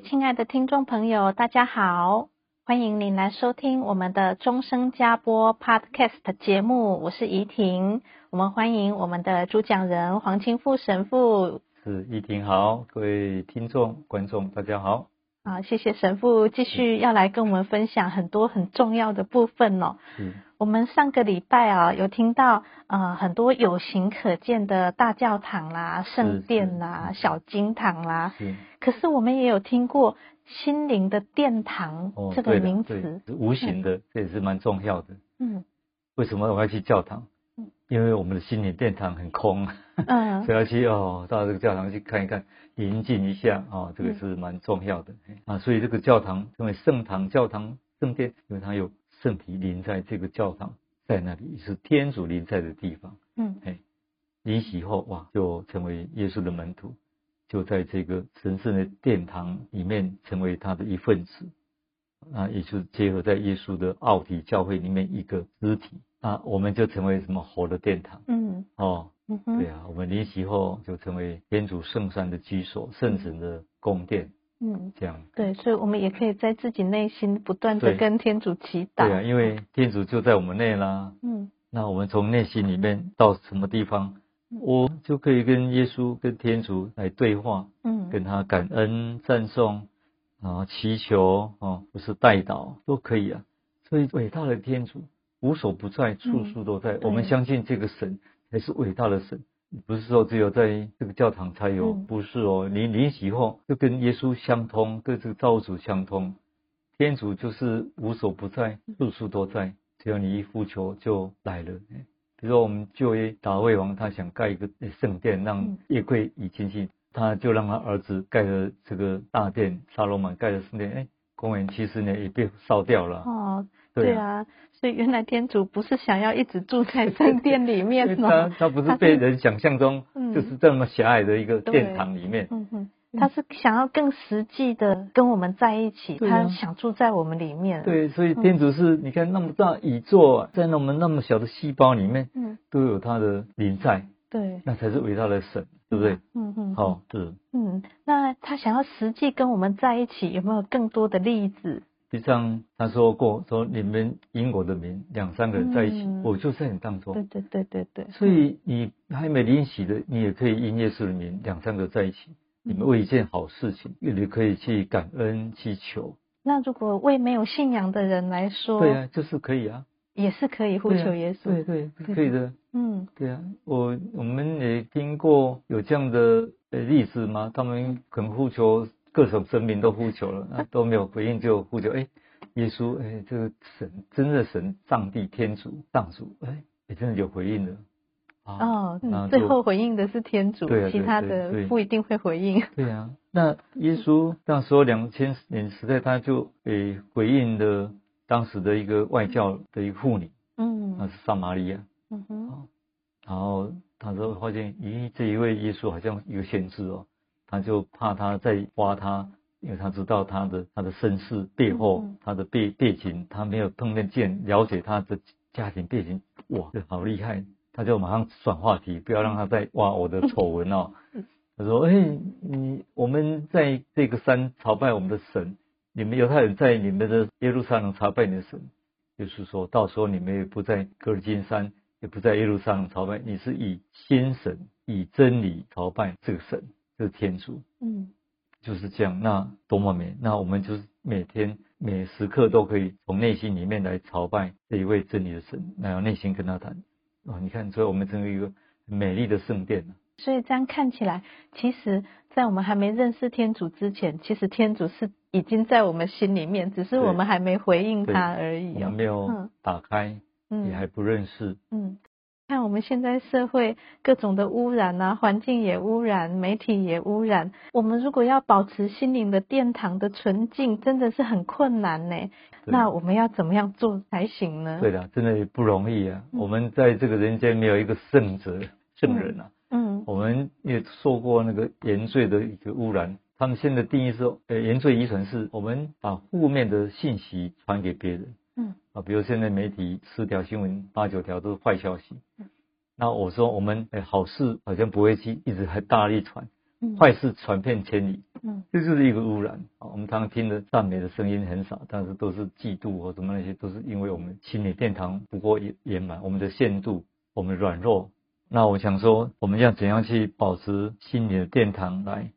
亲爱的听众朋友，大家好，欢迎您来收听我们的钟声加播 Podcast 节目，我是怡婷。我们欢迎我们的主讲人黄清富神父。是怡婷好，各位听众观众大家好。好，谢谢神父继续要来跟我们分享很多很重要的部分哦。嗯。我们上个礼拜啊，有听到呃很多有形可见的大教堂啦、圣殿啦、小金堂啦。是。可是我们也有听过心灵的殿堂这个名词。哦、无形的，这也是蛮重要的。嗯。为什么我要去教堂？嗯。因为我们的心灵殿堂很空。嗯。所以要去哦，到这个教堂去看一看，宁静一下啊、哦，这个是蛮重要的。嗯、啊，所以这个教堂称为圣堂、教堂、圣殿，因为它有。圣体临在这个教堂，在那里是天主临在的地方。嗯，哎，临洗后哇，就成为耶稣的门徒，就在这个神圣的殿堂里面成为他的一份子。啊，也就是结合在耶稣的奥体教会里面一个肢体。啊，我们就成为什么活的殿堂。嗯，哦，嗯哼，对啊，我们离席后就成为天主圣山的居所，圣神的宫殿。嗯，这样对，所以我们也可以在自己内心不断的跟天主祈祷。对啊，因为天主就在我们内啦。嗯，那我们从内心里面到什么地方，嗯、我就可以跟耶稣、跟天主来对话。嗯，跟他感恩、赞颂啊，祈求啊，不是代祷都可以啊。所以伟大的天主无所不在，处处都在。嗯、我们相信这个神才是伟大的神。不是说只有在这个教堂才有，嗯、不是哦。你临洗后就跟耶稣相通，跟这个造物主相通。天主就是无所不在，处处都在，只要你一呼求就来了。比如说我们旧约大卫王，他想盖一个圣殿，让耶柜已经去，他就让他儿子盖了这个大殿，撒罗满盖了圣殿。哎，公元七十年也被烧掉了。哦，对啊。所以原来天主不是想要一直住在圣殿里面 哦，他他不是被人想象中就是这么狭隘的一个殿堂里面，嗯哼，他是想要更实际的跟我们在一起，他想住在我们里面。对，所以天主是你看那么大宇宙，在那么那么小的细胞里面，嗯，都有他的灵在，对，那才是伟大的神，对不对？嗯嗯，好，是，嗯，那他想要实际跟我们在一起，有没有更多的例子？实际上他说过，说你们因我的名两三个人在一起，嗯、我就在你当中。对对对对对。所以你还没临洗的，你也可以因耶稣的名两三个在一起，你们为一件好事情，你可以去感恩祈求。那如果为没有信仰的人来说，对啊，就是可以啊，也是可以呼求耶稣。对对，可以的。嗯，对啊，我我们也听过有这样的呃例子吗？他们可能呼求。各种神明都呼求了，那都没有回应，就呼求哎，耶稣哎，这个神真的神，上帝天主上主哎，也真的有回应了。哦，嗯，最后回应的是天主，对，其他的不一定会回应。对啊，那耶稣那时候两千年时代，他就诶回应了当时的一个外教的一个妇女，嗯，那是撒玛利亚，嗯哼，然后他说发现咦，这一位耶稣好像一个先知哦。他就怕他再挖他，因为他知道他的他的身世背后，他的背背景，他没有碰得见，了解他的家庭背景，哇，这好厉害！他就马上转话题，不要让他再挖我的丑闻哦。他说：“哎，你我们在这个山朝拜我们的神，你们犹太人在你们的耶路撒冷朝拜你的神，就是说到时候你们也不在革尔金山，也不在耶路撒冷朝拜，你是以心神、以真理朝拜这个神。”是天主，嗯，就是这样，那多么美！那我们就是每天每时刻都可以从内心里面来朝拜这一位真理的神，然后内心跟他谈，哦，你看，所以我们成为一个美丽的圣殿。所以这样看起来，其实，在我们还没认识天主之前，其实天主是已经在我们心里面，只是我们还没回应他而已。我们没有打开，嗯，也还不认识。嗯，看我们现在社会各种的污染啊，环境也污染，媒体也污染。我们如果要保持心灵的殿堂的纯净，真的是很困难呢。那我们要怎么样做才行呢？对的，真的不容易啊。嗯，我们在这个人间没有一个圣者、圣人啊。嗯，我们也受过那个原罪的一个污染。他们现在定义是，呃，原罪遗传是我们把负面的信息传给别人。嗯，啊，比如现在媒体十条新闻，八九条都是坏消息。嗯，那我说我们，哎，好事好像不会去一直还大力传，坏事传遍千里。嗯，这就是一个污染。啊，我们常常听的赞美的声音很少，但是都是嫉妒或什么那些，都是因为我们心理殿堂不够圆满，我们的限度，我们软弱。那我想说，我们要怎样去保持心灵的殿堂来？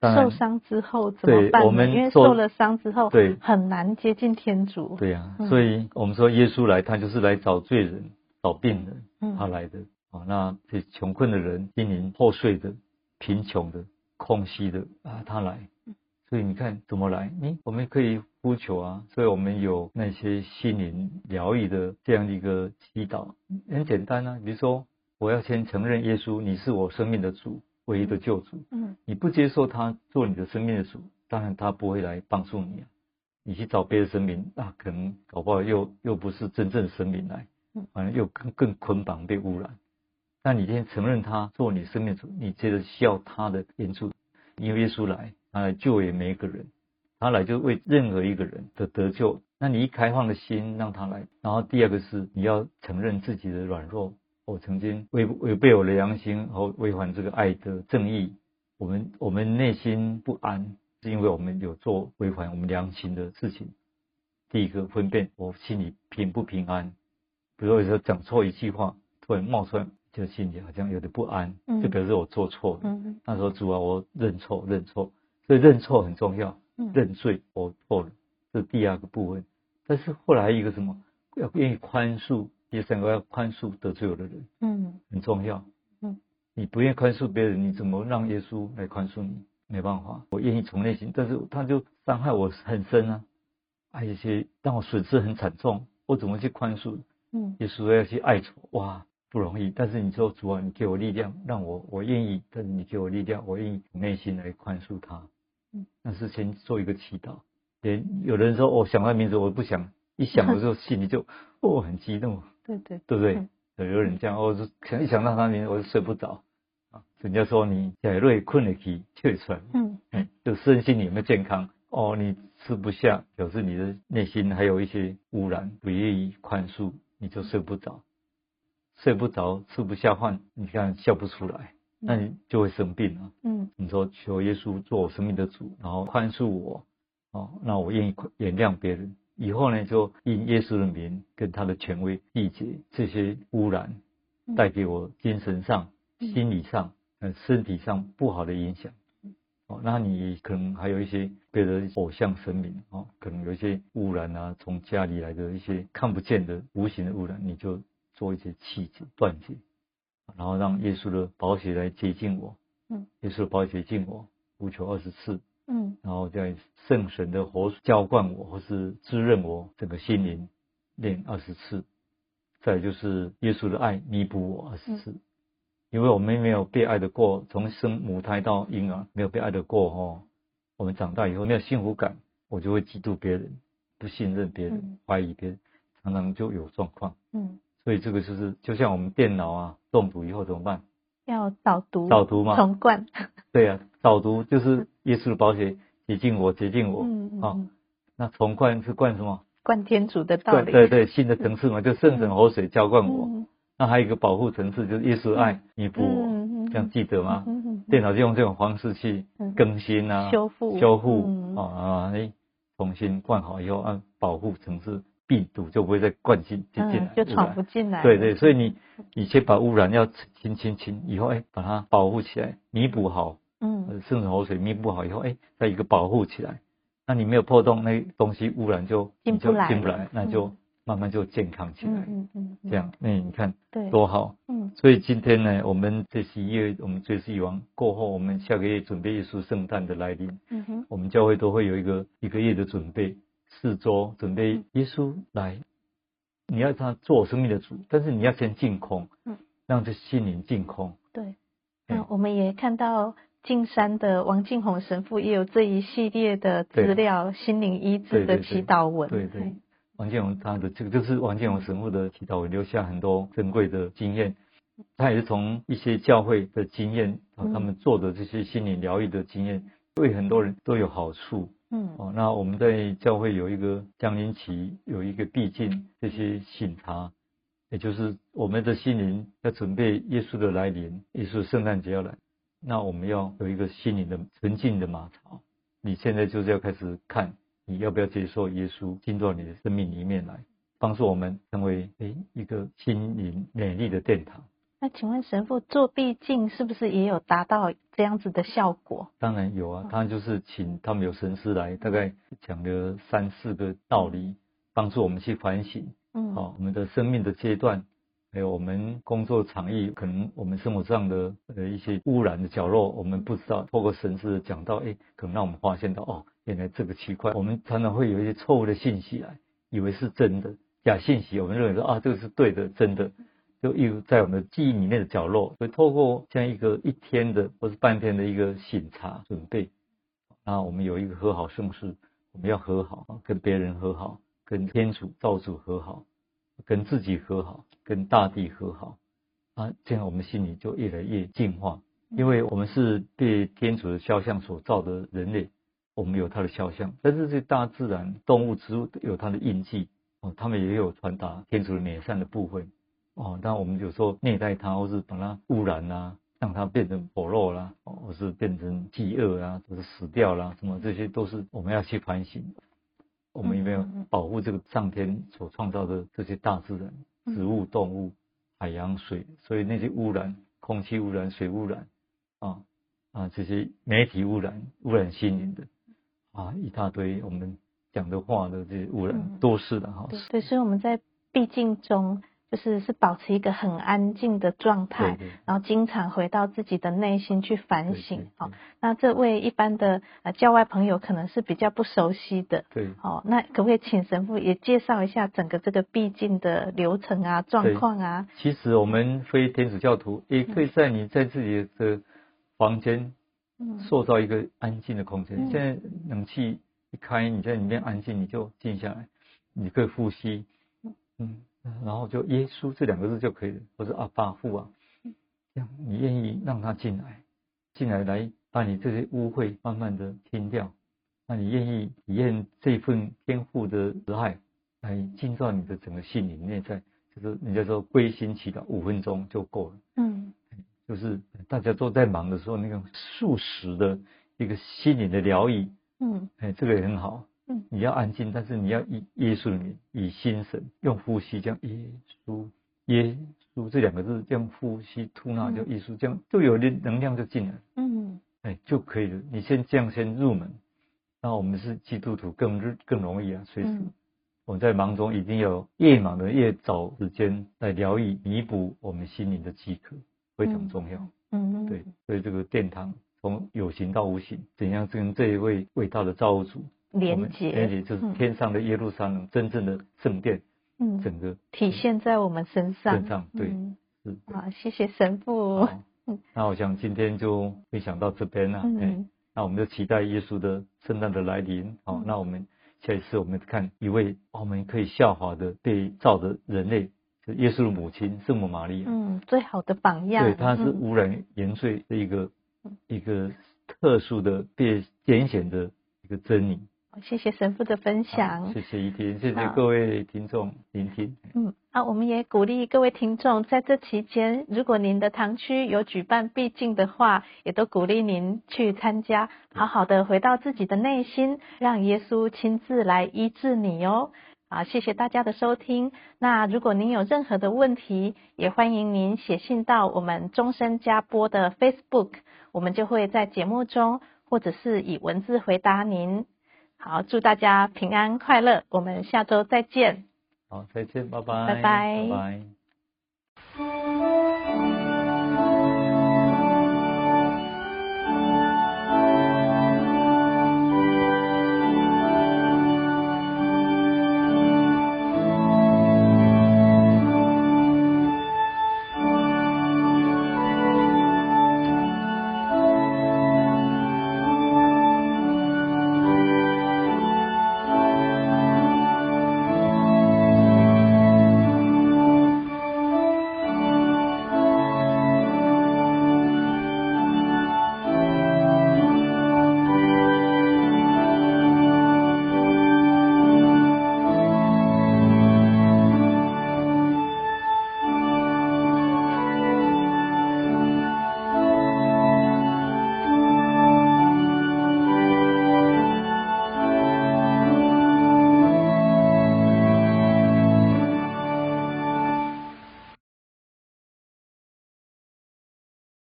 受伤之后怎么办？我们因为受了伤之后，对，很难接近天主。对呀、啊，所以我们说耶稣来，他就是来找罪人、找病人，他来的。啊，那这穷困的人、濒临破碎的、贫穷的、空虚的啊，他来。所以你看怎么来？你我们可以呼求啊。所以我们有那些心灵疗愈的这样的一个祈祷，很简单啊，比如说。我要先承认耶稣，你是我生命的主，唯一的救主。嗯，你不接受他做你的生命的主，当然他不会来帮助你啊。你去找别的神明，那可能搞不好又又不是真正的神明来，反正又更更捆绑被污染。那你先承认他做你生命的主，你接着需要他的援助，因为耶稣来，他来救援每一个人，他来就为任何一个人的得救。那你一开放的心让他来，然后第二个是你要承认自己的软弱。我曾经违违背我的良心和违反这个爱的正义，我们我们内心不安，是因为我们有做违反我们良心的事情。第一个分辨我心里平不平安，比如说有时候讲错一句话，突然冒出来，就心里好像有点不安，就表示我做错了。嗯、那时候主啊，我认错认错，所以认错很重要，认罪我错了，这是第二个部分。但是后来一个什么，要愿意宽恕。第三个要宽恕得罪我的人，嗯，很重要，嗯，你不愿意宽恕别人，你怎么让耶稣来宽恕你？没办法，我愿意从内心，但是他就伤害我很深啊，还有一些让我损失很惨重，我怎么去宽恕？嗯，耶稣要去爱仇，哇，不容易。但是你说主啊，你给我力量，让我我愿意，但是你给我力量，我愿意从内心来宽恕他。嗯，但是先做一个祈祷。连有人说，我想他名字，我不想，一想的时候 心里就哦很激动。对对对不对？有有人这样，我就想一想到他名字，我就睡不着啊。人家说你假瑞困了起，睡出来，嗯嗯，就身心有没有健康？哦，你吃不下，表示你的内心还有一些污染，不愿意宽恕，你就睡不着，睡不着，吃不下饭，你看笑不出来，那你就会生病了。嗯，你说求耶稣做我生命的主，然后宽恕我，哦，那我愿意原谅别人。以后呢，就因耶稣的名跟他的权威，缔结这些污染，带给我精神上、心理上、呃身体上不好的影响。哦，那你可能还有一些别的偶像神明哦，可能有一些污染啊，从家里来的一些看不见的无形的污染，你就做一些弃绝、断绝，然后让耶稣的宝血来洁净我。嗯，耶稣的宝血洁净我，呼求二十次。嗯，然后在圣神的活浇灌我，或是滋润我整个心灵，练二十次。再就是耶稣的爱弥补我二十次，嗯、因为我们没有被爱的过，从生母胎到婴儿没有被爱的过哦。我们长大以后没有幸福感，我就会嫉妒别人，不信任别人，怀疑别人，常常就有状况。嗯，所以这个就是就像我们电脑啊中毒以后怎么办？要导读，导读嘛，重灌。对呀、啊，导读就是耶稣的宝血洁净我，洁净我。嗯嗯。哦，那重灌是灌什么？灌天主的道理。对对，新的层次嘛，就圣神活水浇灌我。嗯、那还有一个保护层次，就是耶稣爱弥补我。这样记得吗？电脑就用这种方式去更新啊，修复、修复、啊、啊，哎，重新灌好以后，按保护层次。病毒就不会再灌进进进来，就闯不进来。对对，所以你你先把污染要清清清，以后哎把它保护起来，弥补好，嗯，圣神活水弥补好以后，哎再一个保护起来，那你没有破洞，那东西污染就进不来，进不来，那就慢慢就健康起来。嗯嗯，这样，那你看，对，多好。嗯，所以今天呢，我们这十一月，我们追思遗忘过后，我们下个月准备耶稣圣诞的来临。嗯哼，我们教会都会有一个一个月的准备，四周准备耶稣来，你要他做生命的主，但是你要先净空，嗯，让这心灵净空。对，那我们也看到。进山的王静宏神父也有这一系列的资料，心灵医治的祈祷文。对对，对，王建宏他的这个就是王建宏神父的祈祷文，留下很多珍贵的经验。他也是从一些教会的经验，他们做的这些心理疗愈的经验，对很多人都有好处。嗯，哦，那我们在教会有一个降临期，有一个必进这些醒察，也就是我们的心灵要准备耶稣的来临，耶稣圣诞节要来。那我们要有一个心灵的纯净的马槽，你现在就是要开始看，你要不要接受耶稣进到你的生命里面来，帮助我们成为诶一个心灵美丽的殿堂。那请问神父做避静是不是也有达到这样子的效果？当然有啊，他就是请他们有神师来，大概讲了三四个道理，帮助我们去反省，嗯，好，我们的生命的阶段。还有我们工作场域，可能我们生活上的呃一些污染的角落，我们不知道。透过神师讲到，哎，可能让我们发现到，哦，原来这个区块，我们常常会有一些错误的信息来，以为是真的假信息，我们认为说啊，这个是对的，真的，就一如在我们的记忆里面的角落。所以透过这样一个一天的或是半天的一个醒茶准备，那我们有一个和好盛世，我们要和好，跟别人和好，跟天主造主和好。跟自己和好，跟大地和好，啊，这样我们心里就越来越净化。因为我们是被天主的肖像所造的人类，我们有他的肖像，但是这大自然、动物、植物都有它的印记哦，他们也有传达天主的美善的部分哦。但我们有时候虐待它，或是把它污染啦，让它变成薄弱啦，或是变成饥饿啊，或是死掉啦，什么这些都是我们要去反省。我们有没有保护这个上天所创造的这些大自然、植物、动物、海洋、水？所以那些污染，空气污染、水污染，啊啊，这些媒体污染、污染心灵的，啊，一大堆我们讲的话的这些污染，都是的哈。对，所以我们在毕竟中。就是是保持一个很安静的状态，然后经常回到自己的内心去反省。好，那这位一般的呃教外朋友可能是比较不熟悉的。对。好，那可不可以请神父也介绍一下整个这个避静的流程啊、状况啊？其实我们非天主教徒也可以在你在自己的房间，塑造一个安静的空间。嗯。现在冷气一开，你在里面安静，你就静下来，你可以呼吸。嗯。然后就耶稣这两个字就可以了，或者阿爸父啊，这样你愿意让他进来，进来来把你这些污秽慢慢的清掉，那你愿意体验这份天父的慈爱，来进到你的整个心灵内在，就是人家说归心祈祷五分钟就够了，嗯，就是大家都在忙的时候，那个速食的一个心灵的疗愈，嗯，哎，这个也很好。嗯，你要安静，但是你要以耶稣里面，以心神用呼吸，这样耶稣耶稣这两个字，这样呼吸吐纳叫耶稣，这样就有点能量就进来，嗯，哎就可以了。你先这样先入门，那我们是基督徒更更容易啊，随时我们在忙中一定要越忙的越找时间来疗愈弥补我们心灵的饥渴，非常重要。嗯，对，所以这个殿堂从有形到无形，怎样跟这一位伟大的造物主。连接，连接就是天上的耶路撒冷，真正的圣殿，嗯，整个体现在我们身上。身上，对，是。好，谢谢神父。那我想今天就分享到这边了。嗯，那我们就期待耶稣的圣诞的来临。好，那我们下一次我们看一位我们可以效法的被造的人类，就耶稣的母亲圣母玛利亚。嗯，最好的榜样。对，她是污染原罪的一个一个特殊的被拣选的一个真理。谢谢神父的分享，谢谢一婷，谢谢各位听众聆听。嗯，啊，我们也鼓励各位听众在这期间，如果您的堂区有举办避静的话，也都鼓励您去参加，好好的回到自己的内心，让耶稣亲自来医治你哦。啊，谢谢大家的收听。那如果您有任何的问题，也欢迎您写信到我们终身加播的 Facebook，我们就会在节目中或者是以文字回答您。好，祝大家平安快乐，我们下周再见。好，再见，拜拜，拜拜，拜拜。